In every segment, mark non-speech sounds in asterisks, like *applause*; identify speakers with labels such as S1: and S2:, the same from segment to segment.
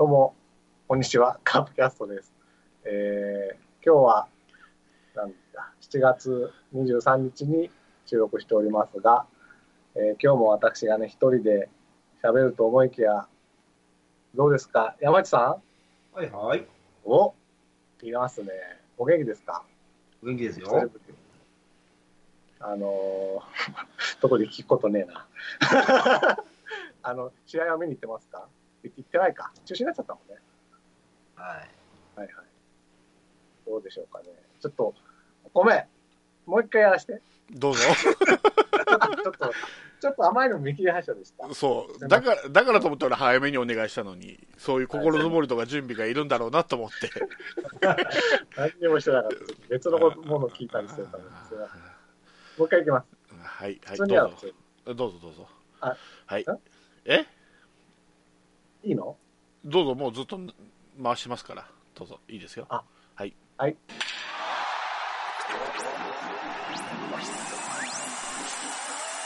S1: どうも、こんにちは、カープキャストです。えー、今日は、なんだ、7月23日に収録しておりますが、えー今日も私がね、一人で喋ると思いきや、どうですか？山内さ
S2: はいはい。
S1: んおいますね。お元気ですか？
S2: お元気ですよ。
S1: りあのー、どこで聞くことねえな。*laughs* あの、試合は見に行ってますか？行ってないか。中止になっちゃったもんね。
S2: はい。
S1: はいはい。どうでしょうかね。ちょっと、ごめん。もう一回やらして。
S3: どうぞ。*laughs*
S1: ちょっと、ちょっと甘いの見切り発車でした。
S3: そう。だから、だからと思って俺早めにお願いしたのに、そういう心づもりとか準備がいるんだろうなと思って。*laughs*
S1: 何にもしてなかった。別のものを聞いたりしてたので、す *laughs* もう一回いきます。
S3: はい、はい、どうぞ。どうぞどうぞ。
S1: あ
S3: はい
S1: ん。
S3: え？
S1: いいの？
S3: どうぞ、もうずっと回しますから。どうぞ、いいですよ。
S1: あ
S3: はい。
S1: はい。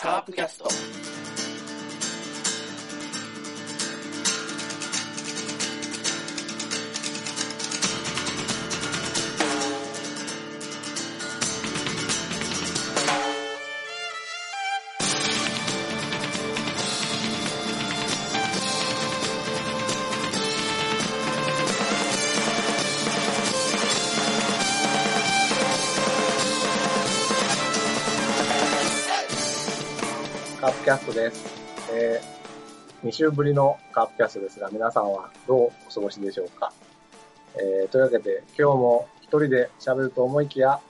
S4: カープキャスト
S1: キャストです。えー、2週ぶりのカープキャストですが、皆さんはどうお過ごしでしょうか？えー、というわけで、今日も一人で喋ると思いきや、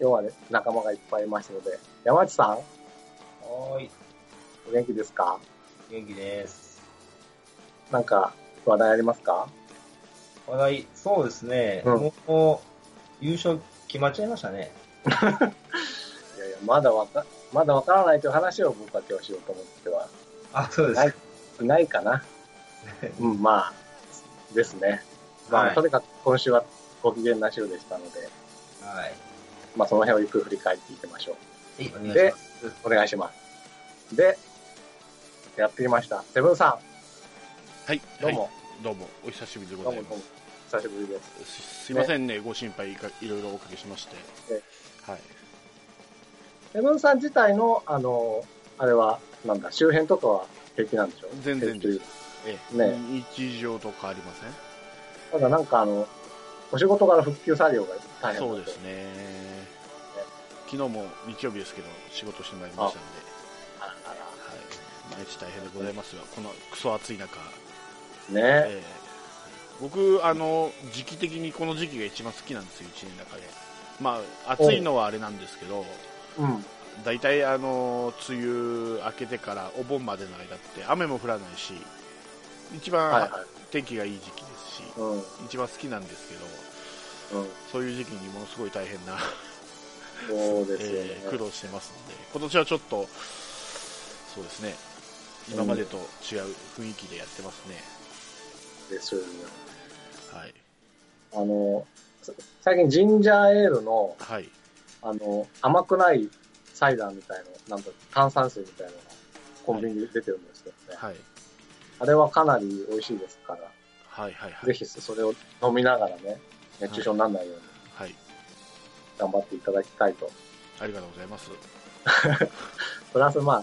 S1: 今日はね、仲間がいっぱいいますので、山内さん、
S2: はーい。
S1: お元気ですか？
S2: 元気です。
S1: なんか話題ありますか？
S2: 話題、そうですね。
S1: うん
S2: もう、優勝決まっちゃいましたね。*laughs*
S1: いやいや、まだわか、まだわからないという話を僕は今日しようと思っては
S2: あ、そうです。
S1: ないかな。*laughs* うん、まあ、ですね。まあ、
S2: はい
S1: とにかく今週はご機嫌な週でしたので、
S2: はい。
S1: まあその辺をゆっくり振り返っていきましょう。
S2: はい、お願いします。
S1: お願いします。で、やってきました。セブンさ
S3: はい。
S1: ん、どうも、
S3: はいどうも、お久しぶりで
S1: どうもどうも
S3: ございます。、
S1: 久しぶりです。
S3: すすいませんね、ご心配いかいろいろおかけしまして
S1: え。
S3: はい。
S1: セブンさん自体の、あの、あれは、なんだ、周辺とかは平気なんでしょ？
S3: 全然です。ええ、
S1: ね。
S3: 日常と変わりません？
S1: ただなんかあの、お仕事から復旧作業が大変
S3: そうですね。昨日も日曜日ですけど、仕事してまいりましたんで、
S1: あらあ
S3: はい。毎日大変でございますが、このクソ暑い中、
S1: らね。
S3: ええ。僕、あの、時期的にこの時期が一番好きなんですよ、一年の中で。まあ、暑いのはあれなんですけど、
S1: うん。
S3: 大体、あの、梅雨明けてからお盆までの間って雨も降らないし、一番、
S1: はいはい。
S3: 天気がいい時期ですし、
S1: うん。
S3: 一番好きなんですけど、
S1: うん。
S3: そういう時期にものすごい大変な、
S1: そうですよね。*laughs*
S3: えー苦労してますので、今年はちょっと、そうですね、今までと違う雰囲気でやってますね。
S1: ですよね。
S3: はい。
S1: あの、さ最近ジンジャーエールの、
S3: はい。
S1: あの、甘くないサイダーみたいな、なんだ、炭酸水みたいなのがコンビニで出てるんですけどね。
S3: はい。
S1: あれはかなり美味しいですから、
S3: はい。はい。はい。
S1: ぜひそれを飲みながらね、熱中症にならないように
S3: はい。
S1: 頑張っていただきたいと。
S3: ありがとうございます。*laughs*
S1: プラスま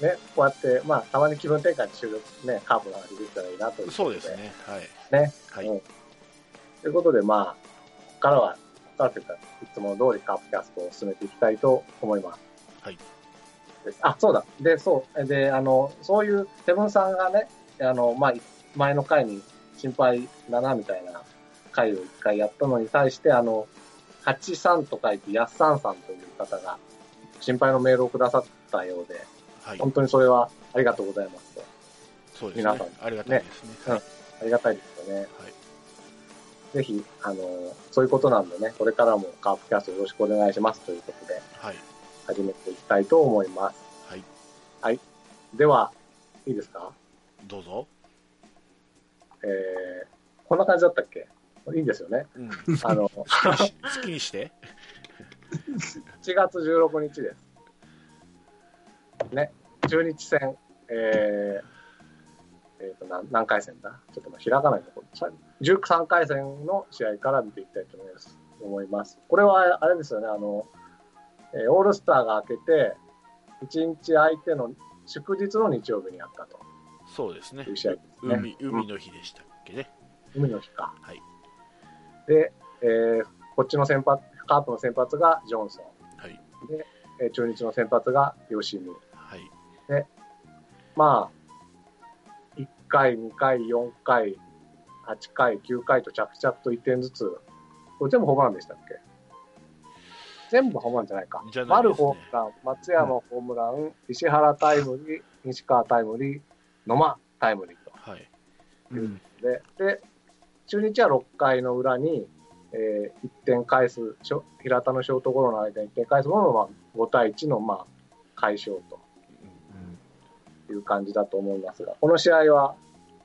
S1: あ、ね、こうやって、まあ、たまに気分転換に収録、ね、カープの話できたらいいなという
S3: そうです。ね。はい。
S1: ね。
S3: はい。
S1: うんということで、まあ、ここからは、ここからというか、いつも通りカープキャストを進めていきたいと思います。
S3: はい。
S1: あ、そうだ。で、そう。で、あの、そういう、セブンさんがね、あの、まあ、前の回に心配だな、みたいな回を一回やったのに対して、あの、83と書いて、やっさんさんという方が、心配のメールをくださったようで、
S3: はい。
S1: 本当にそれはありがとうございますと。
S3: そうですね
S1: 皆さん。
S3: ありがたいですね。
S1: ね
S3: はい。
S1: ありがたいですよね。
S3: はい。
S1: ぜひ、あの、そういうことなんでね、これからもカープキャストよろしくお願いしますということで、
S3: はい。
S1: 始めていきたいと思います。
S3: はい。
S1: では、いいですか？
S3: どうぞ。
S1: えー、こんな感じだったっけ？いいですよね。
S3: うん。
S1: あの、
S3: 好きにして
S1: ？7月16日です。ね、中日戦、えー、えっ、と何、何回戦だ？ちょっとまあ開かないところ。13回戦の試合から見ていきたいと思います。思いますこれは、あれですよね、あの、えーオールスターが明けて、1日空いての祝日の日曜日にやったと
S3: そうですね
S1: いう試合ですね。
S3: 海海の日でしたっけね、
S1: 海の日か。
S3: はい
S1: で、えーこっちの先発、カープの先発がジョンソン。
S3: はい
S1: で、えー中日の先発が吉見。
S3: はい
S1: まあ、1回、2回、4回、8回、9回と着々と1点ずつ。これ全部ホームランでしたっけ？全部ホームランじゃないか。
S3: じゃないね
S1: 丸ホームラン、松山ホームラン、石原タイムリー、西川タイムリー、野間タイムリーと。
S3: はい
S2: うん。
S1: で、で、中日は6回の裏に、えー1点返す、平田のショートゴロの間に1点返すものを、まあ、5対1の、まあ、解消という感じだと思いますが、この試合は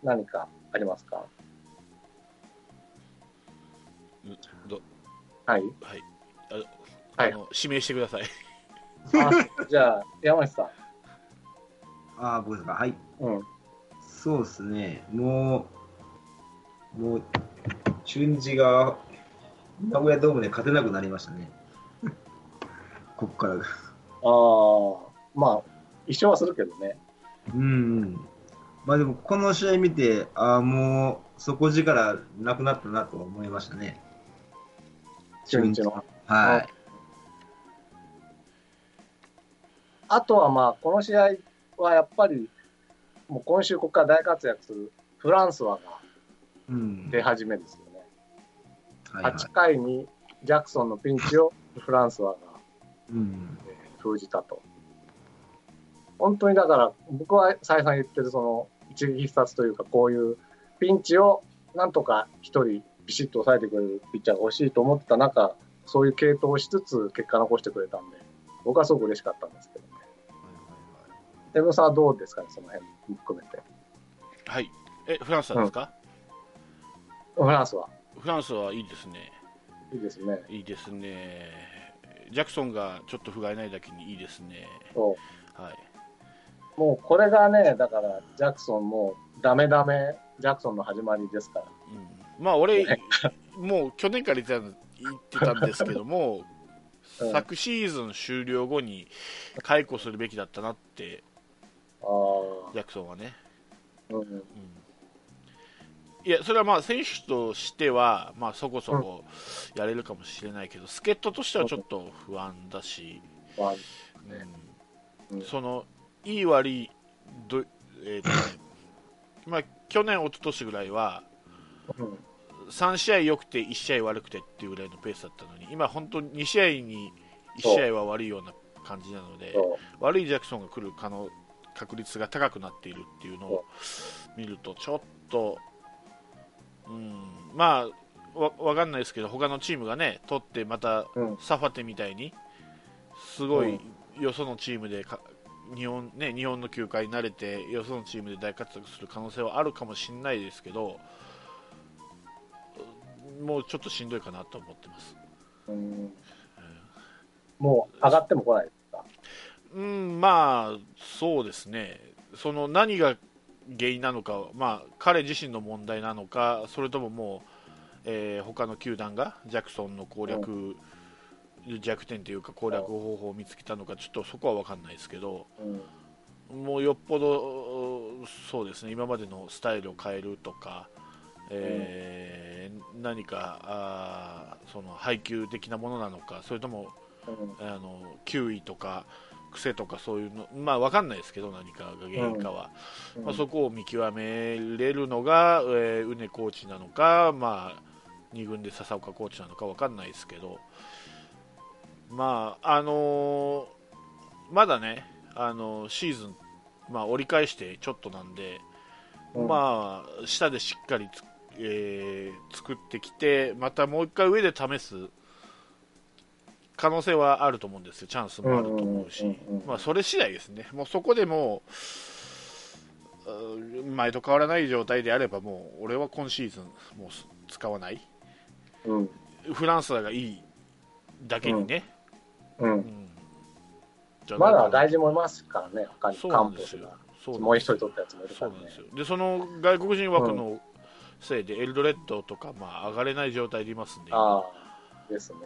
S1: 何かありますか？はい。
S3: はいあ
S1: はい
S3: あの指名してください
S1: あじゃあ、山下さ
S2: ああ、僕ですか？はい。
S1: ん。うん。
S2: そうですね。もう、もう、中日が名古屋ドームで勝てなくなりましたね。*laughs* こっからが。
S1: ああ、まあ、一緒はするけどね。
S2: うんうん。まあでも、この試合見て、ああ、もう、底力なくなったなと思いましたね。
S1: 中日の。
S2: はい。
S1: あとはまあ、この試合はやっぱり、もう今週ここから大活躍するフランスワが
S2: うん。
S1: 出始めですよね。
S2: はいはい
S1: 8回にジャクソンのピンチをフランスワが
S2: うん。
S1: えー封じたと。本当にだから、僕は再三言ってるその一撃必殺というか、こういうピンチをなんとか一人ビシッと抑えてくれるピッチャーが欲しいと思ってた中、そういう系統をしつつ結果残してくれたんで、僕はすごく嬉しかったんですけどね。エブさんはどうですかね、その辺も含めて。
S3: はい。えフランスはですか、
S1: フランスは。
S3: フランスはいいですね。
S1: いいですね。
S3: いいですね。ジャクソンがちょっと不甲斐ないだけにいいですね。
S1: そう。
S3: はい
S1: もうこれがね、だから、ジャクソンもダメダメ、ジャクソンの始まりですから。
S3: うん、まあ俺、もう去年から言ってたん言ってたんですけども、*laughs*
S1: うん。
S3: 昨シーズン終了後に解雇するべきだったなって、ジャクソンはね、
S1: うん、
S3: うん、いや、それはまあ選手としては、まあ、そこそこやれるかもしれないけど、助っ人としてはちょっと不安だし、うん。そのいい悪いど、えーとねまあ、去年、一昨年ぐらいは、
S1: うん
S3: 3試合良くて1試合悪くてっていうぐらいのペースだったのに今、本当に2試合に1試合は悪いような感じなので
S1: そ
S3: 悪いジャクソンが来る可能確率が高くなっているっていうのを見るとちょっと、うん、まあわ分かんないですけど他のチームがね取ってまたサファテみたいにすごいよそのチームでか日本,、ね、日本の球界に慣れてよそのチームで大活躍する可能性はあるかもしれないですけどもうちょっとしんどいかなと思ってます。
S1: うん、もう上がっても来ないですか？
S3: うん、まあ、そうですね、その何が原因なのか、まあ、彼自身の問題なのか、それとももう、えー他の球団がジャクソンの攻略、弱点というか攻略方法を見つけたのか、ちょっとそこは分かんないですけど、
S1: うん、
S3: もうよっぽど、そうですね、今までのスタイルを変えるとか、えー何かあーその配球的なものなのか、それとも
S1: うん、
S3: あの球威とか癖とかそういうの、まあ分かんないですけど、何かが原因かは、
S1: うん。
S3: まあ、そこを見極めれるのが、えー、宇根コーチなのか、まあ、2軍で笹岡コーチなのか分かんないですけど、まああのーまだね、あのーシーズン、まあ、折り返してちょっとなんで、
S1: うん。
S3: まあ、下でしっかりつ、えー作ってきて、またもう一回上で試す可能性はあると思うんですよ、チャンスもあると思うし、まあ、それ次第ですね、もうそこでもう、うん前と変わらない状態であれば、もう俺は今シーズン、もう使わない、
S1: うん、
S3: フランスがいいだけにね、
S1: う。
S3: うんんじゃないかな
S1: まだ大事もいますからね、他にカンポスが。、
S3: そう
S1: もう一人取ったやつもいるからね
S3: そうなんです。よでその外国人枠のせいでエルドレッドとか、まあ、上がれない状態でいますんで、は
S1: ああ、ですね。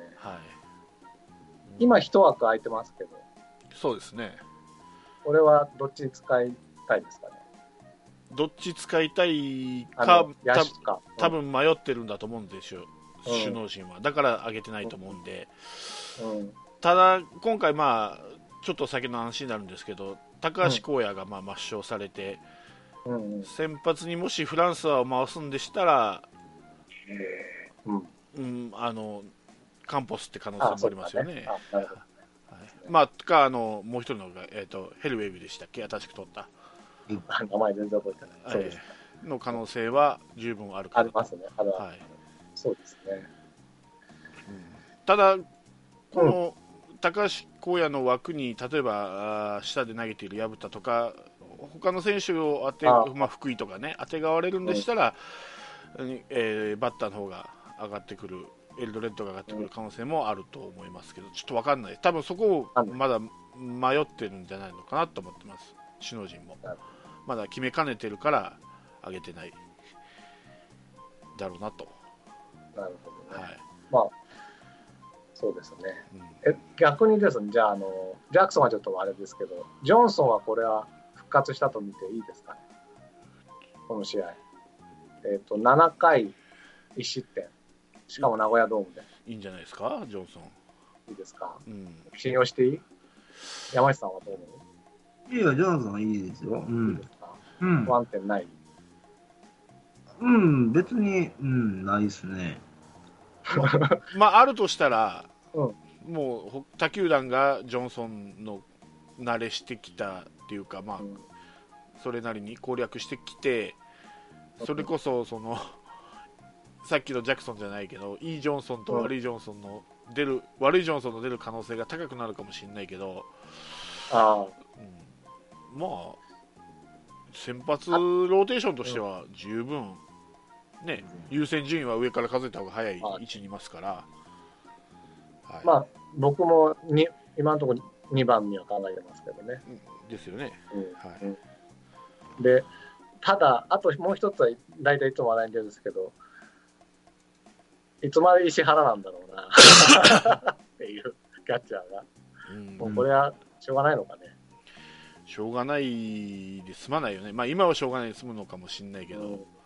S3: い、
S1: 今一枠空いてますけど、
S3: そうですね
S1: これはどっちに使いたいですかね。
S3: どっち使いたい
S1: あ
S3: か
S1: か。
S3: 多分迷ってるんだと思うんですよ、
S1: うん
S3: 首脳陣は。だから上げてないと思うんで、
S1: うん。
S3: ただ、今回、まあ、ちょっと先の話になるんですけど、高橋光也がまあ抹消されて、
S1: うん。うん。
S3: 先発にもしフランスは回すんでしたら、
S1: うん。
S3: うん、あのカンポスって可能
S1: あ
S3: 性もありますよね。
S1: あなるほど。
S3: はいまあ、かあのもう一人のが、えー、とヘルウェイブでしたっけ、新しく取った、
S1: あ名前全然覚えてない。
S3: の可能性は十分あるかな
S1: ありますね。あるある
S3: はい
S1: そうですね。
S3: ただ、この高橋光也の枠に例えば下で投げている薮田とか他の選手を当て
S1: あ
S3: まあ、福井とかね当てがわれるんでしたら、えーバッターの方が上がってくるエルドレッドが上がってくる可能性もあると思いますけどちょっと分かんない。多分そこをまだ迷ってるんじゃないのかなと思ってます。首脳陣も。まだ決めかねてるから上げてないだろうなと、
S1: なるほどね。
S3: はい。
S1: まあ、そうですね。
S3: うん
S1: え、逆にですね、じゃあ、あの、ジャクソンはちょっとあれですけど、ジョンソンはこれは復活したと見ていいですかね？この試合。えっ、と、7回1失点。しかも名古屋ドームで。
S3: いいんじゃないですか、ジョンソン。
S1: いいですか？
S3: うん
S1: 信用していい？山下さんはどう思う？
S2: いや、ジョンソンいいですよ。う
S1: いい
S2: ん
S1: で。すか、
S2: うん
S1: 不。安定ない？
S2: うん、別に、うん、ないですね。*laughs*
S3: まあ、あるとしたら、
S1: うん。
S3: もうほ他球団がジョンソンの慣れしてきたっていうか、まあ
S1: う、ん。
S3: それなりに攻略してきて、それこそその *laughs* さっきのジャクソンじゃないけど、いいジョンソンと
S1: うん
S3: 悪いジョンソンの出る、悪いジョンソンの出る可能性が高くなるかもしれないけど、
S1: あ。
S3: うん。まあ、先発ローテーションとしては十分、ね、優先順位は上から数えた方が早い位置にいますから。はい。
S1: あ、まあ、僕もに今のところ2番には考えてますけどね。
S3: うん。ですよね。
S1: うん。
S3: はい。
S1: うん。で、ただ、あともう一つは、大体いつも話題に出るんですけど、いつまで石原なんだろうな。*laughs* っていうキャッチャーが。
S3: うん。
S1: もうこれはしょうがないのかね。
S3: しょうがないで済まないよね、まあ、今はしょうがないで済むのかもしれないけど、
S1: うん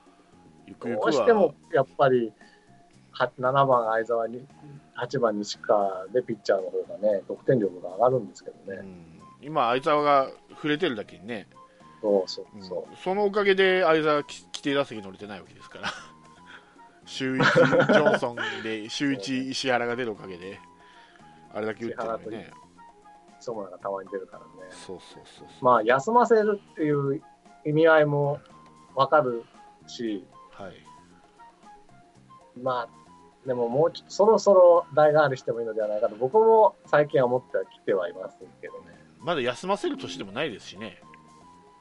S3: ゆくゆく
S1: どうしても
S3: は、
S1: やっぱりは7番相沢に8番西川でピッチャーの方がね得点力が上がるんですけどね、
S3: うん。今、相沢が触れてるだけにね、
S1: そうそう
S3: う。ん。
S1: そ
S3: そのおかげで相沢き規定打席乗れてないわけですから、週1、ジョンソンで週1、*laughs* 石原が出るおかげで、あれだけ打ってるのにね、
S1: う磯村がたまに出るからね。
S3: そうそうそうそう、
S1: まあ休ませるっていう意味合いもわかるし
S3: はい、
S1: まあでももうちょっとそろそろ代替わりしてもいいのではないかと僕も最近は思ってはきてはいますけどね。
S3: まだ休ませる年でもないですしね、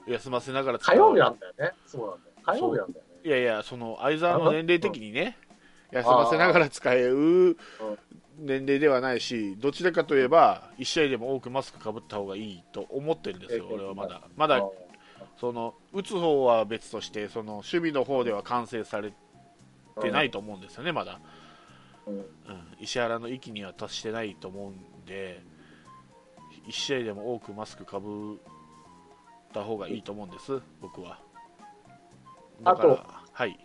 S3: 休ませながら
S1: 火曜日なんだよね。そうなんだよ。火曜日なんだよね。
S3: いやいや、その相沢の年齢的にね、休ませながら使える年齢ではないし、どちらかといえば、1試合でも多くマスクかぶった方がいいと思ってるんですよ、俺はまだ。まだその打つ方は別として、その守備の方では完成されてないと思うんですよね、まだ。
S1: うん。
S3: うん、石原の域には達してないと思うんで、1試合でも多くマスクかぶった方がいいと思うんです、僕は。だから
S1: あと
S3: はい、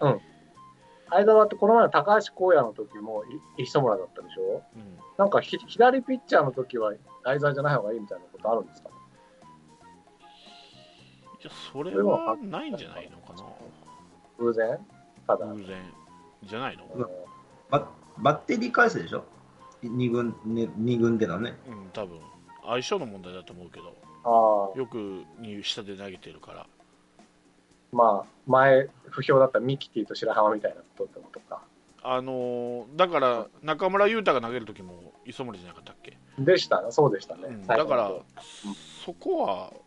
S1: 相沢ってこの前の高橋光也の時もい磯村だったでしょ？
S3: うん。
S1: なんかひ左ピッチャーの時は相沢じゃない方がいいみたいなことあるんですか？ね
S3: いやそれはない。んじゃないのかな、
S1: 偶然？ただ、
S3: 偶然じゃないの、
S2: うん。ババッテリー返すでしょ？二軍、ね、二軍でのね。
S3: うん、多分。相性の問題だと思うけど、
S1: ああ。
S3: よくに下で投げてるから、
S1: まあ前不評だったミキティと白浜みたいなことってことか。
S3: あのーだから中村悠太が投げる時も磯森じゃなかったっけ、
S1: でした。ねそうでしたね、
S3: うん
S1: 最
S3: だから
S1: 後の方、
S3: そこはうん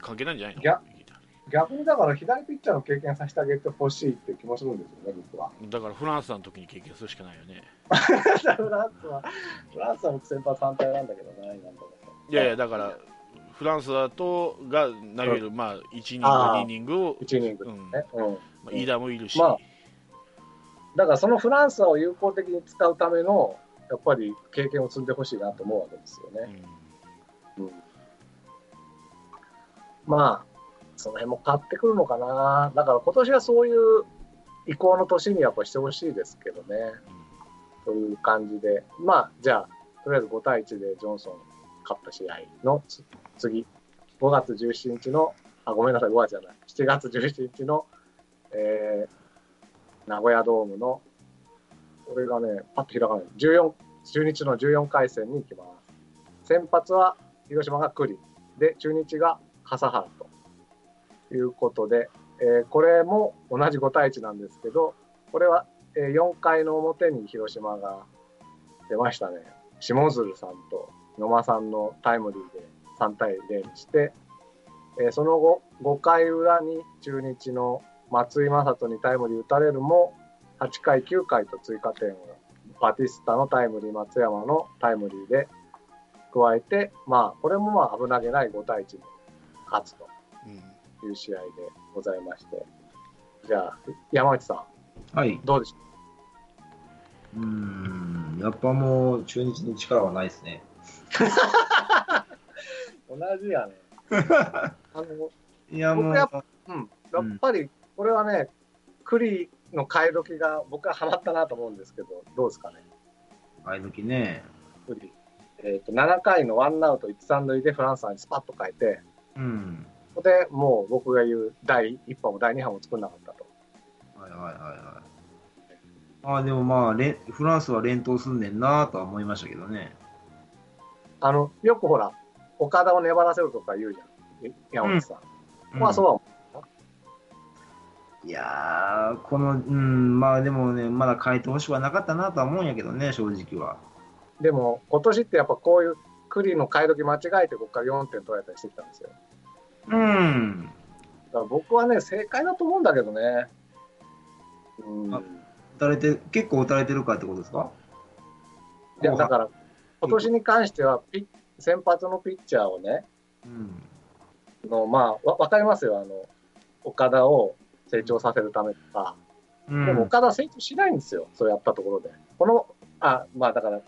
S3: 関係ないんじゃないの？
S1: 逆にだから左ピッチャーの経験させてあげてほしいって気もするんですよね僕は
S3: だからフランスの時に経験するしかないよね。
S1: フランスはフランスは僕先発反対なんだけどな今のところ
S3: いやいや、だから、フランスだとが投げる、まあ、1イニング、
S1: あー
S3: 2イニングを、
S1: 1イニングね。うん。
S3: まあ、飯田もいるし、
S1: まあだからそのフランスを有効的に使うための、やっぱり経験を積んでほしいなと思うわけですよね。うん。まあ、その辺も変わってくるのかな。だから今年はそういう移行の年にやっぱしてほしいですけどね。という感じで。まあ、じゃあ、とりあえず5対1でジョンソン勝った試合の次、5月17日の、あ、ごめんなさい、5月じゃない。7月17日の、えー、名古屋ドームの、これがね、パッと開かない。14、中日の14回戦に行きます。先発は広島が栗で、中日が笠原ということで、えーこれも同じ5対1なんですけど、これは、えー4回の表に広島が出ましたね。下鶴さんと野間さんのタイムリーで3対0にして、えーその後、5回裏に中日の松井正人にタイムリー打たれるも、8回、9回と追加点を、バティスタのタイムリー、松山のタイムリーで加えて、まあ、これもまあ危なげない5対1で勝つと
S3: うん
S1: いう試合でございまして。じゃあ、山内さ
S2: はい
S1: ん、。どうでし
S2: う？ーん、やっぱもう中日に力はないですね。
S1: た *laughs* 同じやね。*laughs* あの、
S2: いやもう、
S1: 僕やっうん、やっぱり、これはね、栗の替え時が僕はハマったなと思うんですけど、どうですかね、
S2: あい時ね、
S1: 栗。えっ、と、7回のワンアウト1、3塁でフランスさんにスパッと変えて、
S2: うん。
S1: ここでもう僕が言う第1波も第2波も作んなかったと。
S2: はいはいはいはい。ああ、でもまあ、れフランスは連投すんねんなとは思いましたけどね。
S1: あの、よくほら、岡田を粘らせるとか言うじゃん。え山内さん。まあそうは思
S2: いやー、この、うん、まあでもね、まだ変えてほしくはなかったなとは思うんやけどね、正直は。
S1: う。でも、今年ってやっぱこういう栗の替え時間違えてここから4点取られたりしてきたんですよ。
S2: うん。
S1: だから僕はね、正解だと思うんだけどね。うん。
S2: あ打たれて、結構打たれてるかってことですか？
S1: いや、だから、今年に関してはピッ、先発のピッチャーをね、
S2: うん。
S1: の、まあ、わわかりますよ。あの、岡田を成長させるためとか。
S2: うん、
S1: でも岡田成長しないんですよ。そうやったところで。この、あ、まあだから、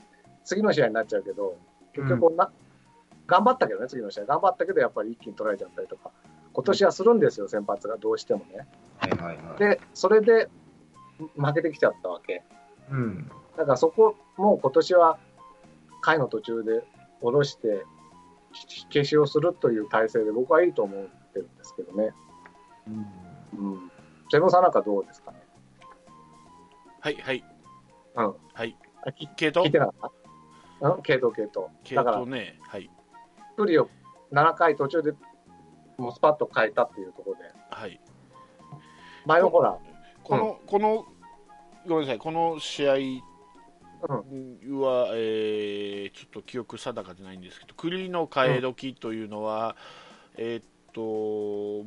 S1: 次の試合になっちゃうけど、結局な、頑張ったけどね、次の試合。頑張ったけど、やっぱり一気に取られちゃったりとか。今年はするんですよ、先発がどうしてもね。
S2: はいはいはい。
S1: で、それで負けてきちゃったわけ。
S2: うん。
S1: だからそこも今年は回の途中で下ろして火消しをするという体制で僕はいいと思ってるんですけどね。
S2: うん
S1: うん。セブンさんなんかどうですかね？
S3: はいはい
S1: うん。
S3: はい
S1: あ聞
S3: 系統？
S1: 聞いてなかった？うん系統系統。
S3: 系
S1: だから
S3: 統、ねはい
S1: 一人を7回途中でもうスパッと変えたっていうところで。
S3: はい。
S1: 前のほら、
S3: この、このごめんなさい。この試合は、えーちょっと記憶定かじゃないんですけど、栗の替え時というのは、えーっと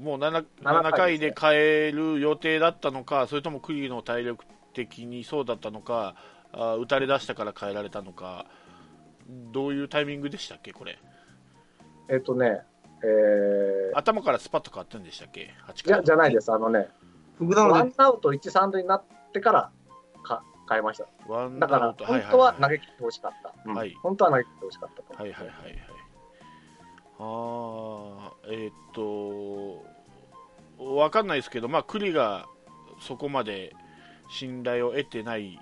S3: もう 7,
S1: 7
S3: 7回で変える予定だったのか、それとも栗の体力的にそうだったのか、あ打たれ出したから変えられたのか、どういうタイミングでしたっけ、これ、
S1: えっ、とね、えー、
S3: 頭からスパッと変わったんでしたっけ、8回
S1: じゃじゃないです。あのね、ワンアウト1、3塁になってからか変えました。だから本当は投げ切ってほしかった。うん
S3: はい
S1: 本当は投げ切ってほしかったと。
S3: はいはいはいはい。ああ、えーっと、わかんないですけど、まあ、栗がそこまで信頼を得てない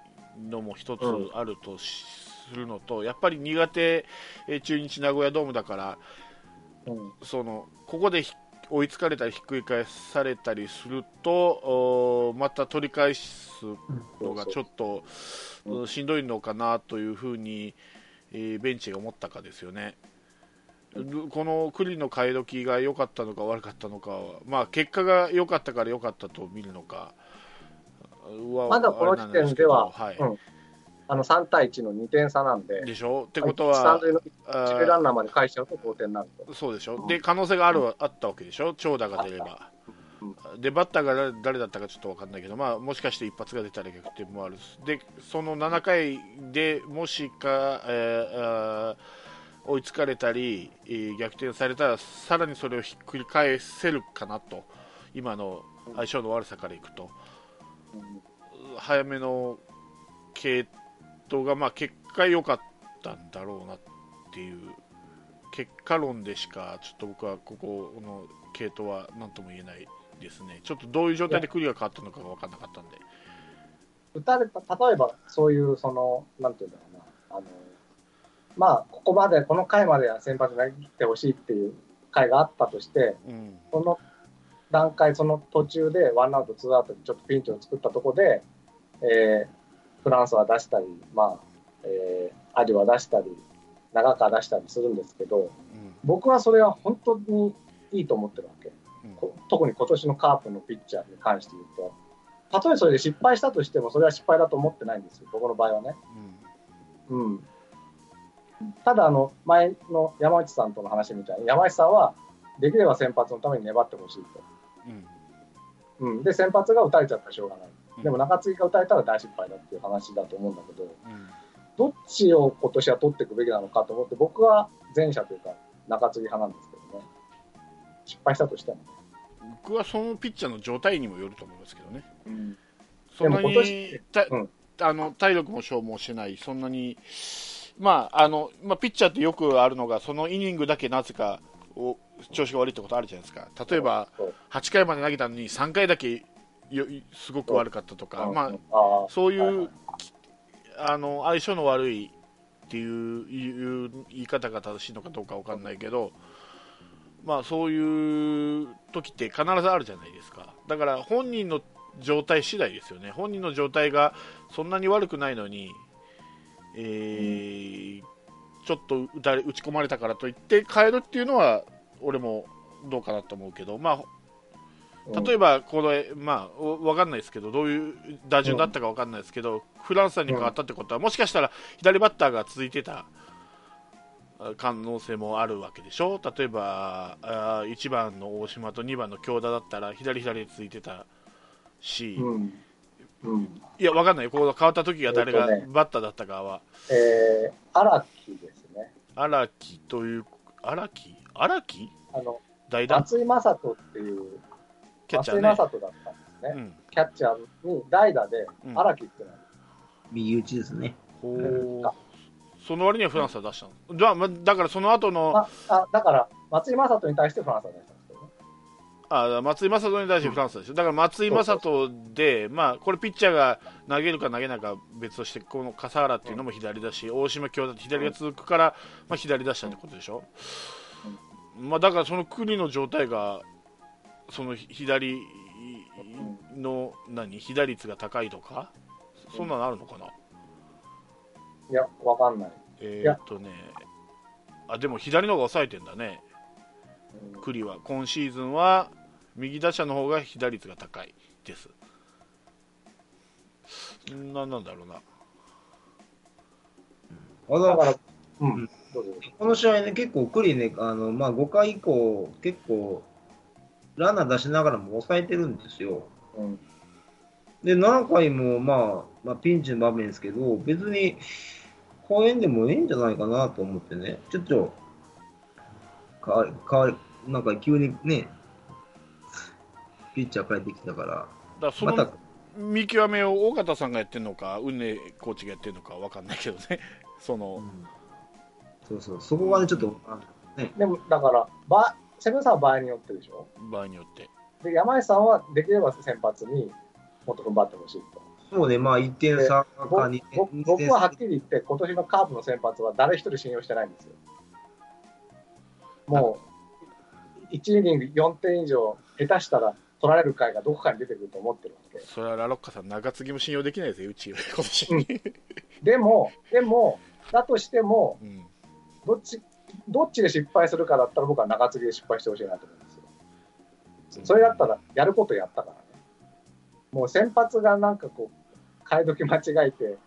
S3: のも一つ
S1: うん
S3: あるとしするのと、やっぱり苦手、えー中日名古屋ドームだから、
S1: うん
S3: そのここでひ追いつかれたりひっくり返されたりすると、また取り返すのがちょっと、しんどいのかなというふうに、えーベンチが思ったかですよね。るこの栗の替え時が良かったのか悪かったのかは、まあ、結果が良かったから良かったと見るのか、は
S1: まだこの時点では、
S3: はい。
S1: うんあの3対1の2点差なんで、
S3: でしょ？ってこと
S1: 三
S3: は、
S1: 一塁ランナーまで返しちゃうと同点になると。
S3: そうでしょ、で可能性がある、あったわけでしょ、長打が出れば。でバッターが誰誰だったかちょっと分かんないけど、まあ、もしかして一発が出たら逆転もあるでその7回でもしか、えー追いつかれたり、えー逆転されたらさらにそれをひっくり返せるかなと。今の相性の悪さからいくと。早めの系統が、まあ、結果良かったんだろうなっていう結果論でしかちょっと僕はここの系統は何とも言えないですねちょっとどういう状態でクリが変わったのかが分からなかったんで。
S1: 打たれた、例えばそういう、その、なんていうんだろうな、あの、まあ、ここまで、この回までは先発投げてほしいっていう回があったとして、
S3: うん
S1: その段階、その途中で、ワンアウト、ツーアウトでちょっとピンチを作ったところで、えーフランスは出したり、まあ、えーアデュは出したり、長川出したりするんですけど、
S3: うん
S1: 僕はそれは本当にいいと思ってるわけ。
S3: うん
S1: こ特に今年のカープのピッチャーに関して言うと、たとえそれで失敗したとしても、それは失敗だと思ってないんですよ、僕の場合はね。うん、ただあの、前の山内さんとの話みたいに、山内さんはできれば先発のために粘ってほしいと。
S3: うん
S1: うん、で、先発が打たれちゃったらしょうがない。
S3: うん。
S1: でも中継ぎが打たれたら大失敗だっていう話だと思うんだけど、
S3: うん。
S1: どっちを今年は取っていくべきなのかと思って、僕は前者というか中継ぎ派なんですけどね。失敗したとしても。
S3: 僕はそのピッチャーの状態にもよると思いますけどね、
S1: うん。
S3: そんなに
S1: うん。
S3: あの体力も消耗してない、そんなに、まああのまあ、ピッチャーってよくあるのが、そのイニングだけなぜかお調子が悪いってことあるじゃないですか、例えば
S1: そう。
S3: 8回まで投げたのに3回だけよすごく悪かったとか、まあ、
S1: あ
S3: そういう、
S1: はいはい。
S3: あの相性の悪いっていういう言い方が正しいのかどうかわかんないけど、まあ、そういう時って必ずあるじゃないですか。だから本人の状態次第ですよね。本人の状態がそんなに悪くないのに、えーちょっと打たれ打ち込まれたからといって変えるっていうのは俺もどうかなと思うけど、まあ、例えばこれ、まあ、おわかんないですけど、どういう打順だったかわかんないですけど、フランスさんに変わったってことは、もしかしたら左バッターが続いてたあ可能性もあるわけでしょ、例えばあ1番の大島と2番の京田だったら、左左で続いてたし、
S1: うん。うん。
S3: いや、わかんない。よ、こう変わった時が誰がバッターだったかは、
S1: えー、荒木ですね。
S3: 荒木という、荒木？荒木？
S1: あの、
S3: 代打？
S1: 松井正人っていう、
S3: キャッチャーね。
S1: 正人だったんですね。
S3: うん
S1: キャッチャーに代打で
S3: うん
S1: 荒木ってのは、
S2: 右打ちですね。
S3: ほうその割にはフランスは出したの？だまだからその後の、
S1: まあ、だから、松井正人に対してフランスは出したんですけどね。
S3: あ松井正人に対してフランスでしょ、だから松井正人で、まあ、これ、ピッチャーが投げるか投げないかは別として、この笠原っていうのも左だし、大島京だって左が続くから、まあ、左出したってことでしょ、まあ、だからその国の状態が、その左の何、被打率が高いとか、そんなのあるのかな、
S1: いや、わかんない。
S3: えーっとね、あでも左の方が抑えてんだね、
S1: うん。
S3: 栗は。今シーズンは右打者の方が被打率が高いです。なんなんだろうな。
S2: あだから
S1: う
S2: うん。
S1: うぞ。
S2: この試合ね、結構、クリね、あのまあ、5回以降、結構、ランナー出しながらも抑えてるんですよ。
S1: うん、
S2: で、7回も、まあ、まあ、ピンチの場面ですけど、別に、公園でもいいんじゃないかなと思ってね、ちょっと、かわり、かわり、なんか急にね、ピッチャー帰ってきたから、
S3: だからそ
S2: また
S3: の、見極めを尾形さんがやってるのか、運寧コーチがやってるのかわかんないけどね、*laughs* その、
S2: そうそう、そこがね、ちょっと、あ
S1: でも、だから、ばセブンさんは場合によってでしょ？
S3: 場合によって。
S1: で、山井さんはできれば先発にもっと踏ん張ってほしいと。
S2: そうね、まあ、1点差か
S1: ぼ
S2: 2
S1: ぼ
S2: 点
S1: 僕ははっきり言って、今年のカープの先発は誰一人信用してないんですよ。もう、1イニング4点以上、下手したら取られる回がどこかに出てくると思ってるわけ。
S3: それはラロッカさん、中継ぎも信用できないですよ、うち、今年。
S1: うんでも、でも、だとしても、
S3: うん
S1: どっち、どっちで失敗するかだったら僕は中継ぎで失敗してほしいなと思うんですよ。それだったらやることやったからね。もう先発がなんかこう、替え時間違えて、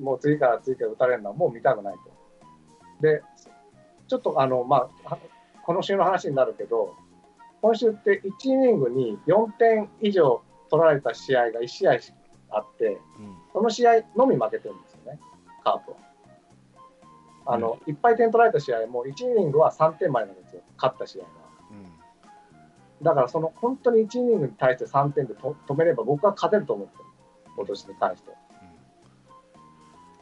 S1: もう次から次から打たれるのはもう見たくないと。で、ちょっとあの、まあ、この週の話になるけど、今週って1イニングに4点以上取られた試合が1試合あって、
S3: うん
S1: その試合のみ負けてるんですよね、カープは。あの、いっぱい点取られた試合も、1イニングは3点前なんですよ、勝った試合は。
S3: うん
S1: だから、その本当に1イニングに対して3点でと止めれば、僕は勝てると思ってる、今年に関して。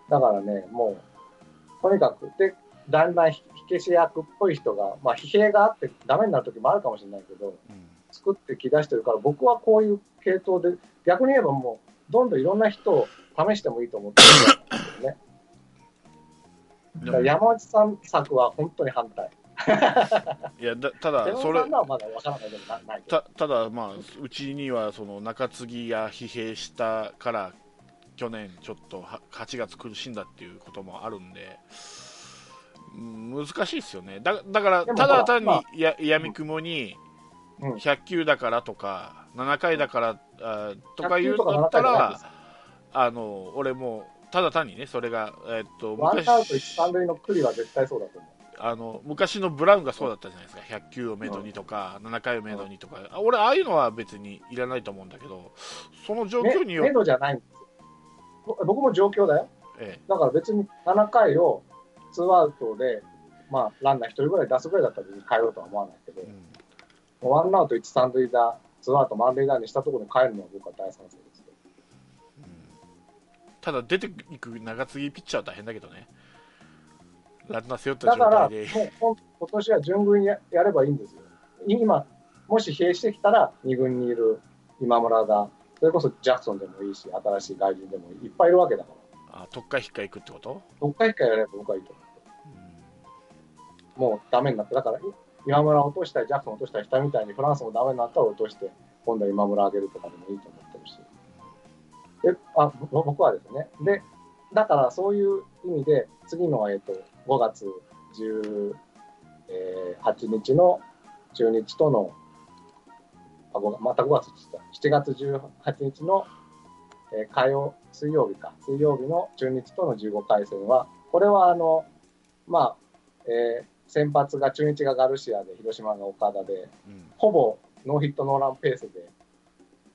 S1: だからね、もう、とにかく、で、だんだん火消し役っぽい人が、まあ、疲弊があってダメになる時もあるかもしれないけど、
S3: うん
S1: 作ってき出してるから、僕はこういう系統で、逆に言えばもう、どんどんいろんな人を試してもいいと思ってるんですよね。山内さん作は本当に反対。
S3: いやだただ
S1: 山
S3: それ。たただまあうちにはその中継ぎが疲弊したから去年ちょっとは8月苦しんだっていうこともあるんでうん難しいですよねだだからただ単に
S1: まあ
S3: ややみくもに
S1: うん
S3: 100球だからとか7回だからあとか言うん
S1: 100球とか7
S3: だったらあの俺もただ単にねそれが、えっと
S1: ワンアウト一
S3: 昔
S1: 三塁の栗は絶対そうだと思う。
S3: あの昔のブラウンがそうだったじゃないですか100球をめどにとか、7回をめどにとか、あ俺、ああいうのは別にいらないと思うんだけど、その状況によって、
S1: めめどじゃないんですよ。ぼ僕も状況だよ。
S3: え
S1: だから別に7回をツーアウトで、まあ、ランナー1人ぐらい出すぐらいだったら別に変えようとは思わないけど
S3: え、うん
S1: ワンアウト1、三塁打、ツーアウト満塁打にしたところに変えるのは僕は大賛成。
S3: ただ出ていく長継ぎピッチャーは大変だけどね、ランナー背負った状
S1: だから、
S3: 態で、
S1: もう今今年は順軍ややればいいんですよ。今、もし疲弊してきたら、2軍にいる今村が、それこそジャクソンでもいいし、新しい外人でもいっぱいいるわけだから、
S3: あ特化引っかいくってこと、
S1: どっか一回やれば僕はいいと思う。もうダメになって、だから今村を落としたり、ジャクソンを落としたりしたみたいに、フランスもダメになったら落として、今度は今村上げるとかでもいいと思ってるし。であぼ僕はですね、で、だからそういう意味で、次の、えっと5月18日の中日との、あごまた5月って言った、7月18日の、えー火曜、水曜日か、水曜日の中日との15回戦は、これはあの、まあ、えー先発が中日がガルシアで、広島が岡田で、
S3: うん。
S1: ほぼノーヒットノーランペースで、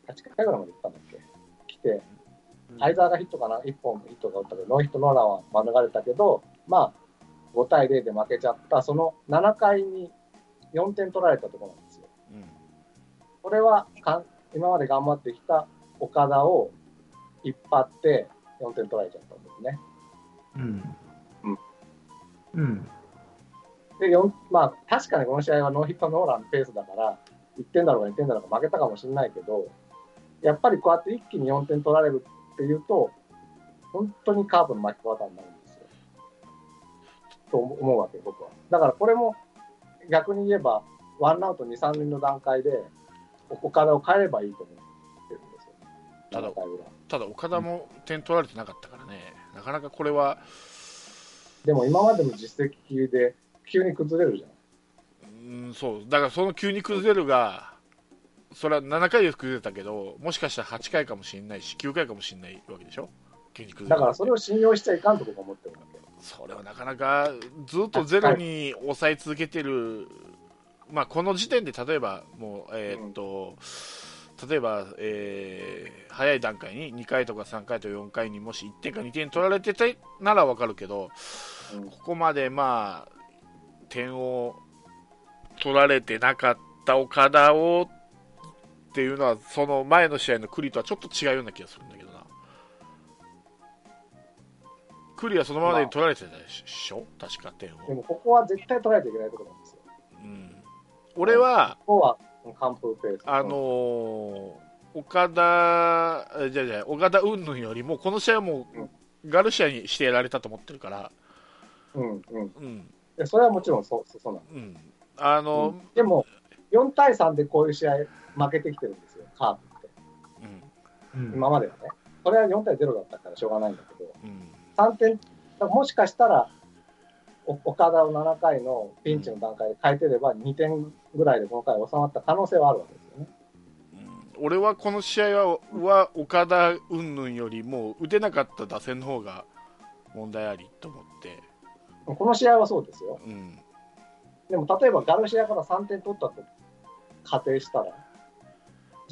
S1: 8回ぐらいまで行ったんだっけ？来て、相沢がヒットかな、1本ヒットが打ったけど、ノーヒットノーランは免れたけど、まあ、5対0で負けちゃった、その7回に4点取られたところなんですよ。
S3: うん
S1: これはかん今まで頑張ってきた岡田を引っ張って4点取られちゃったんですね。
S2: うん。
S1: うん。
S2: うん。
S1: で、4まあ、確かにこの試合はノーヒットノーランペースだから、1点だろうが2点だろうが負けたかもしれないけど、やっぱりこうやって一気に4点取られるっていうと、本当にカープの巻き方になるんですよ。と思思うわけ、僕は。だからこれも逆に言えば、ワンアウト2、3塁の段階で、岡田を変えればいいと思ってるんですよ。
S3: ただ
S1: 7回裏
S3: ただ、岡田も点取られてなかったからね、なかなかこれは、
S1: でも今までの実績で急に崩れるじゃん。
S3: うん、そう、だからその急に崩れるが、それは7回で崩れたけど、もしかしたら8回かもしれないし、9回かもしれないわけでしょ、急に崩れる
S1: だからそれを信用しちゃいかんと僕は思ってるわけ。
S3: それはなかなかずっとゼロに抑え続けてる、まあ、この時点で例えば、もう、えーっと、例えば、えー早い段階に2回とか3回と4回にもし1点か2点取られてたならわかるけど、
S1: うん。
S3: ここまでまあ点を取られてなかった岡田をっていうのは、その前の試合の栗とはちょっと違うような気がするんだけどな。栗はそのままで取られてたでしょ、確か点を。
S1: でもここは絶対取られちゃいけないところなんですよ。
S3: うん、俺は、
S1: ここは。
S3: あのー岡田、えじゃあじゃあ岡田云々よりも、この試合はもう、ガルシアにしてやられたと思ってるから、
S1: うんうん。
S3: うん、
S1: でそれはもちろんそうそうなんで
S3: うん。あ
S1: す、
S3: の、
S1: でも、4対3でこういう試合負けてきてるんですよ、カープって。
S3: うん、
S2: うん。
S1: 今まではね。それは4対0だったからしょうがないんだけど、
S3: うん、
S1: 3点、もしかしたら、お岡田を7回のピンチの段階で変えてれば、2点ぐらいでこの回収まった可能性はあるわけですよね。
S3: うん俺はこの試合はは岡田云々よりも打てなかった打線の方が問題ありと思って、
S1: この試合はそうですよ。
S3: うん、
S1: でも例えばガルシアから3点取ったと仮定したら、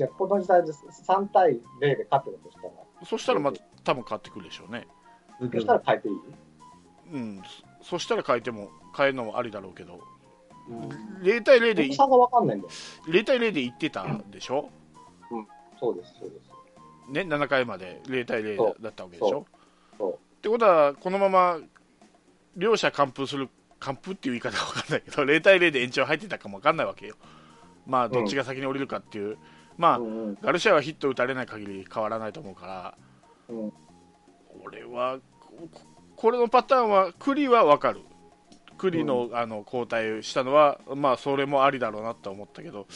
S1: じゃあこの時代で3対0で勝ってるとしたら、
S3: そしたらまた多分変わってくるでしょうね。
S1: そしたら変えていい？
S3: うん、そしたら変えても変えるのもありだろうけど。
S1: うん。
S3: 0対0でい
S1: 差がわかんないんだよ。
S3: 0対0で言ってたでしょ、
S1: そうです、そうです。
S3: ね、7回まで0対0
S1: そ
S3: だったわけでしょ？
S1: そう。
S3: ってことはこのまま両者完封する完封っていう言い方は分かんないけど0対0で延長入ってたかも分かんないわけよ。まあどっちが先に降りるかっていう、まあ
S1: うんうん。
S3: ガルシアはヒット打たれない限り変わらないと思うから
S1: うん。
S3: 俺はここれのパターンは栗は分かる。栗の,、あの交代したのはまあそれもありだろうなと思ったけど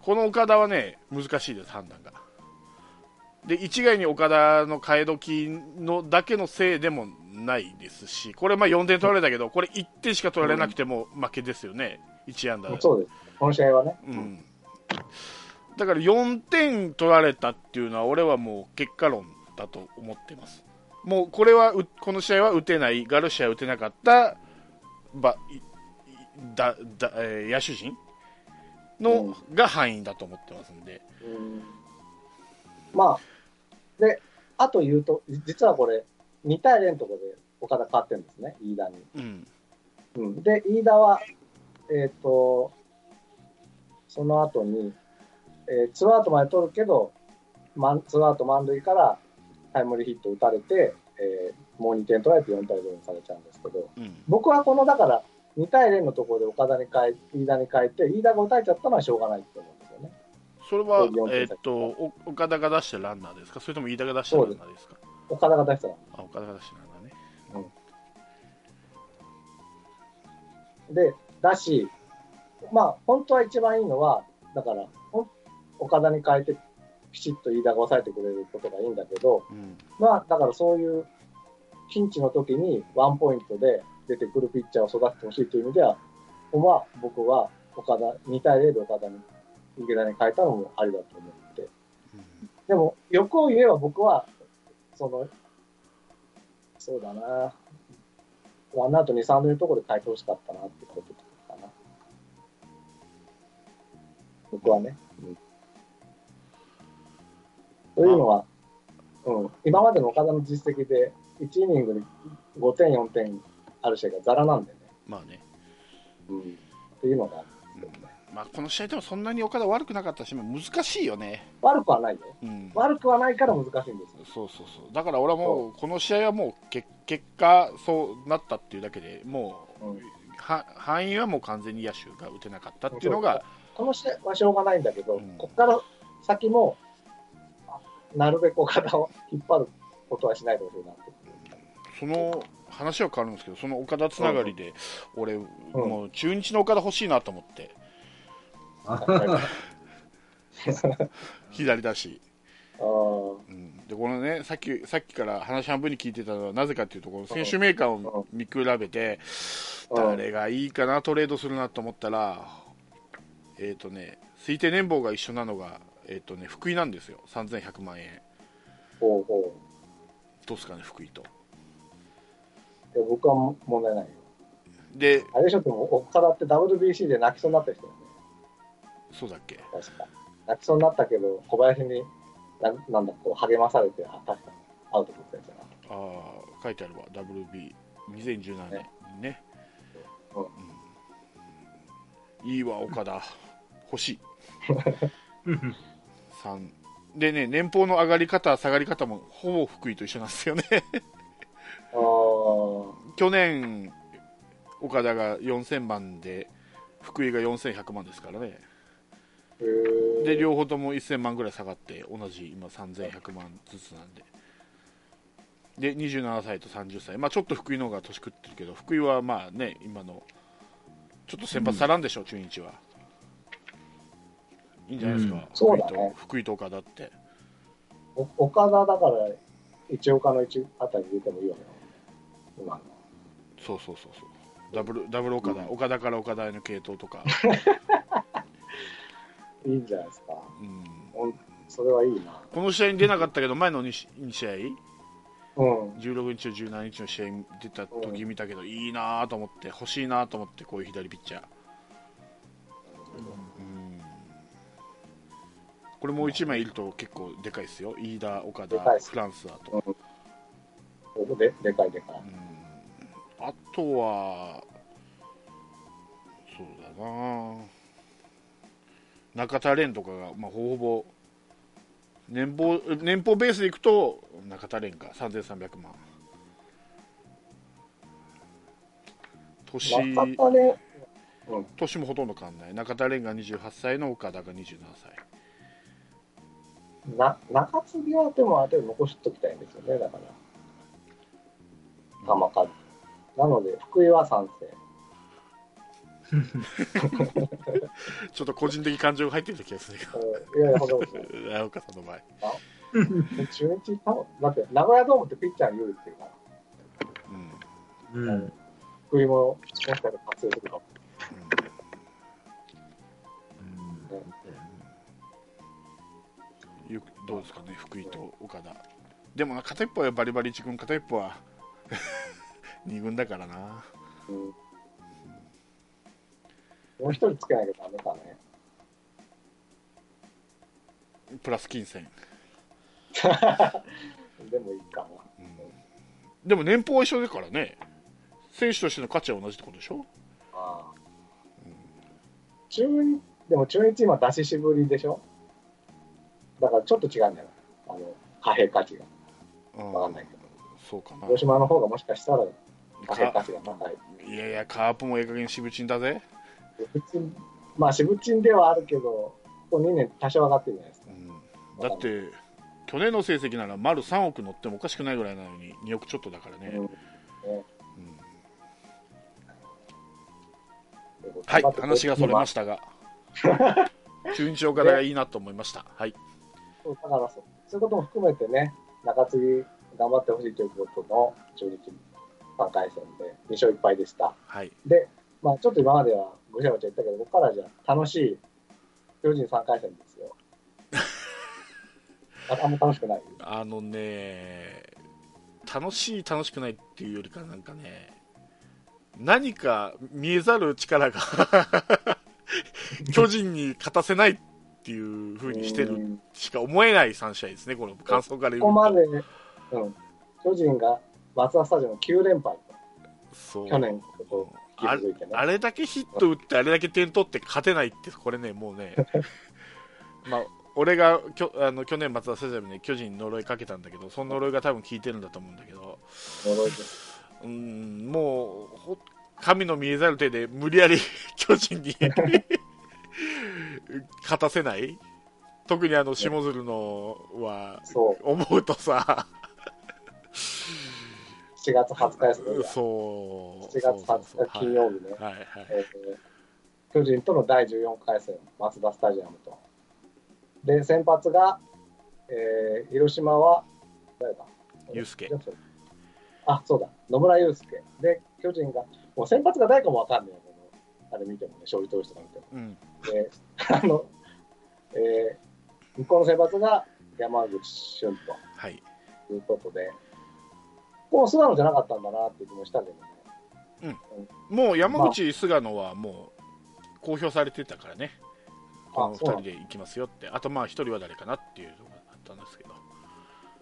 S3: この岡田はね難しいです判断が。で一概に岡田の替え時のだけのせいでもないですしこれまあ4点取られたけどこれ1点しか取られなくても負けですよね。1安打
S1: そうです。この試合はね。
S3: うん、だから4点取られたっていうのは俺はもう結果論だと思ってます。もうこれはうこの試合は打てないガルシア打てなかったばだだ、えー野手陣の、が敗因だと思ってますんで、
S1: うん。まあ、で、あと言うと、実はこれ、2対0のところで岡田勝ってるんですね、飯田に。
S3: うん。
S1: うん、で、飯田は、えっ、と、その後に、えー、ツーアウトまで取るけど、マンツーアウト満塁からタイムリーヒット打たれて、えーもう2点取られて4対0にされちゃうんですけど、
S3: うん。
S1: 僕はこの、だから、2対0のところで岡田に変え、飯田に変えて、飯田が打たれちゃったのはしょうがないと思うんですよね。
S3: それは
S1: 4、点
S3: えーっとお岡田が出したランナーですか？それとも飯田が出したランナーですか？
S1: 岡田が出したら。
S3: あ岡田が出したランナーね。
S1: で、だし、まあ、本当は一番いいのは、だから、岡田に変えて、ピシッと飯田が抑えてくれることがいいんだけど、
S3: うん
S1: まあ、だからそういう、ピンチの時にワンポイントで出てくるピッチャーを育ててほしいという意味では、ここは僕は岡田、2対0で岡田に、池田に変えたのもありだと思って。
S3: うん
S1: でも、欲を言えば僕は、その、そうだな、ワンアウト2、3塁のところで変えてほしかったなってことかな。僕はね。うんというのは、うん、今までの岡田の実績で、1イニングに5点、4点ある試合がザラなんでね。
S3: まあね、
S1: うん、っていうのが
S3: うん。まあ、この試合でもそんなに岡田悪くなかったしまあ難しいよね、
S1: 悪くはないよ。
S3: うん、
S1: 悪くはないから難しいんですよ。
S3: そうそうそう。だから俺はもうこの試合はもうけ結果そうなったっていうだけでもう
S1: うん。
S3: は範囲はもう完全に野手が打てなかったっていうのが
S1: この試合はしょうがないんだけど、
S3: うん。
S1: ここから先も、あなるべく岡田を引っ張ることはしないでほしいなって。
S3: その話は変わるんですけどその岡田つながりで俺、もう中日の岡田欲しいなと思って。*laughs* 左だし、うん、でこのねさっきさっきから話半分に聞いてたのはなぜかというとこの選手メーカーを見比べて
S1: うん。
S3: 誰がいいかなトレードするなと思ったらえっ、とね推定年俸が一緒なのがえっ、とね福井なんですよ。3100万円。
S1: ほうほ
S3: どうですかね福井と。
S1: う。いや僕は問題ないよ。
S3: で
S1: あれでしょ、でも岡田って WBC で泣きそうになった人よね。
S3: そうだっけ？
S1: 確か。泣きそうになったけど、小林にななんだこう励まされて、あ、確かにアウト取ったやつだな。
S3: ああ書いてあるわ。WB2017 年にね、
S1: うん。
S3: うん。いいわ岡田。欲しい *laughs* 3でね年俸の上がり方下がり方もほぼ福井と一緒なんですよね。去年岡田が4000万で福井が4100万ですからね。で両方とも1000万ぐらい下がって同じ今3100万ずつなんで。で27歳と30歳、まあ、ちょっと福井の方が年食ってるけど福井はまあね今のちょっと先発足らんでしょ、中日はいいんじゃないですか、
S2: うん。
S3: 福井
S1: そうだね。
S3: と福井と岡田って。
S1: お岡田だから、一岡の一あたり入れてもいいよ。今の。
S3: そうそうそうそう。ダブルダブル岡田、
S1: うん。
S3: 岡田から岡田への系統とか、*laughs*
S1: いいんじゃないですか。
S3: うん、
S1: それはいいな。
S3: この試合に出なかったけど前の 2, 2試合？
S1: うん。
S3: 16日と17日の試合に出た時見たけど、いいなと思って欲しいなと思ってこういう左ピッチャー、うん、これもう1枚いると結構でかいですよ。飯田岡田フランスだと、
S1: うん。ででかいでかい。
S3: うん、あとはそうだな。中田蓮とかが、まあ、ほぼほぼ年俸年俸ベースでいくと中田蓮か。3300万。年
S1: 中田ね、うん、
S3: 年もほとんど変わんない。中田蓮が28歳の岡田が27歳
S1: な中継ぎはでもある程度残しときたいんですよね、だから。球数。なので、福井は賛成。*laughs*
S3: ちょっと個人的感情が入ってる気がするけど *laughs*
S1: うんいやいや、ほんと
S3: 長岡さんの場合
S1: 中日か？もだって、名古屋ドームってピッチャー有利っていうから、
S3: うん
S2: うん。
S1: 福井ももしかしたら活用するかも。
S3: どうですかね福井と岡田でもな片一方はバリバリ1軍片一方は *laughs* 2軍だからな
S1: うん。もう一人つけなきゃダメかね。
S3: プラス金銭、*laughs*
S1: でもいいかな。
S3: でも年俸は一緒だからね選手としての価値は同じってことでしょ？
S1: ああ。中日、でも中日今出ししぶりでしょ？だからちょっと違うんじゃな。いあの、貨幣価値が。
S3: うん。
S1: わかんないけど。
S3: そうかな。
S1: 広島の方がもしかしたら貨幣価値が高い。
S3: い。やいやカープもええ加減しぶちんだぜ、
S1: 普通まあ、しぶちんではあるけど、ここ2年多少上がってるじゃないですか。
S3: うん、だって去年の成績なら丸3億乗ってもおかしくないぐらいなのに2億ちょっとだからね、
S1: うん。ね。
S3: うん。はい話がそれましたが。*laughs* 中日岡田がいいなと思いました。はい
S1: だからそうそういうことも含めてね、中継ぎ頑張ってほしいということの中日3回戦で2勝1敗でした。
S3: はい
S1: で、まあ、ちょっと今まではぐちゃぐちゃ言ったけど、ここからじゃあ楽しい巨人3回戦ですよ。*laughs* ああんま楽しくない？
S3: あのね楽しい楽しくないっていうよりかなんかね何か見えざる力が *laughs* *laughs* 巨人に勝たせないっていう風にしてる
S1: うん
S3: しか思えない3試合ですねこの感想から言う
S1: こと。こまで、うん、巨人がマツダスタジアム9連敗
S3: そう。
S1: 去年
S3: あ
S1: き続いてね。
S3: あれだけヒット打ってあれだけ点取って勝てないってこれねもうね。*laughs* まあ俺がきょあの去年松田スタジアムで巨人に呪いかけたんだけどその呪いが多分効いてるんだと思うんだけど。うんもうほ神の見えざる手で無理やり *laughs* 巨人に勝たせない？特にあの下鶴のは
S1: そう、
S3: 思うとさ
S1: 7月20日ですね。
S3: そう
S1: 7月20日金曜日ね。
S3: はいはいはい
S1: えー巨人との第14回戦、マツダスタジアムと。で、先発が、えー広島は、誰だ？
S3: 祐介。
S1: あ、そうだ、野村祐介。で、巨人が、もう先発が誰かもわかんないあれ見てもね、勝利投手とか見ても。
S3: うん
S1: で、あの、えー、向こうの先発が山口俊
S3: はい。
S1: ということで、この菅野じゃなかったんだなって気もしたけどね。
S3: もう山口、菅野はもう公表されてたからね、この2
S1: あそうなん
S3: 人で行きますよって、あとまあ1人は誰かなっていうのがあったんですけど、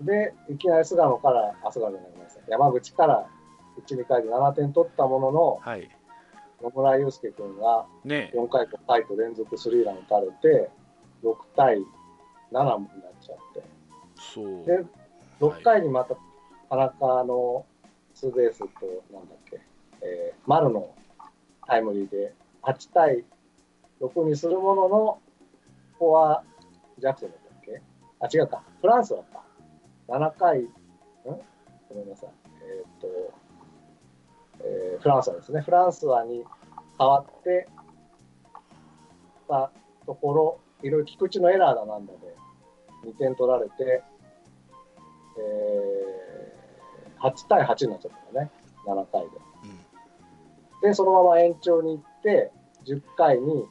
S1: で、いきなり菅野から、あ、菅野じゃないごめんなさい、山口から1、2回で7点取ったものの、
S3: はい、
S1: 野村祐介君が
S3: ね。
S1: 4回、5回と連続スリーラン打たれて、6対7になっちゃって、
S3: そう、
S1: で、6回にまた田中のツーベースと、なんだっけ、えー丸のタイムリーで8対6にするものの、ここはジャクソンだったっけ？あ、違うか、フランスだった。7回、ん？ごめんなさい。えーフランスはですね、フランスはに変わってたところ、いろいろ菊池のエラーだなんだで、2点取られて、えー8対8になっちゃったね、7回で。で、そのまま延長に行って、10回に、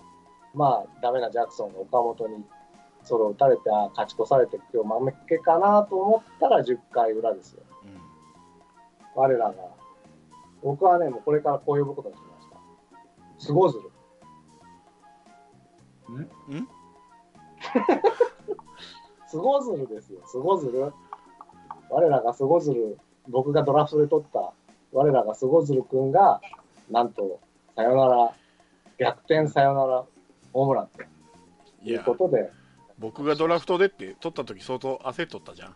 S1: まあ、ダメなジャクソンが岡本にソロ打たれて、あ勝ち越されて、今日負けかなと思ったら10回裏ですよ。
S3: うんうん
S1: 我らが。僕はね、もうこれからこう呼ぶことにしました。スゴズル。
S2: ん？
S3: ん？
S1: スゴズルですよ、スゴズル。我らがスゴズル、僕がドラフトで取った我らが菅鶴くんが、なんと、さよなら、逆転さよならホームランということで、
S3: 僕がドラフトでって取った時相当焦っとったじゃん